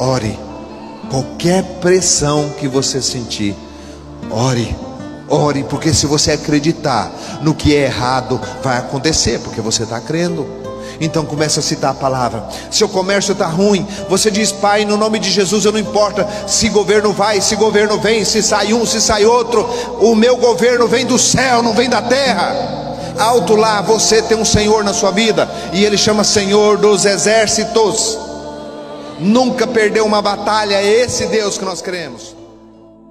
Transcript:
ore. Qualquer pressão que você sentir, ore. Ore, porque se você acreditar no que é errado, vai acontecer, porque você está crendo. Então começa a citar a palavra. Seu comércio está ruim. Você diz, Pai, no nome de Jesus, eu não importa se governo vai, se governo vem, se sai um, se sai outro. O meu governo vem do céu, não vem da terra. Alto lá, você tem um Senhor na sua vida, e Ele chama Senhor dos exércitos. Nunca perdeu uma batalha, é esse Deus que nós cremos.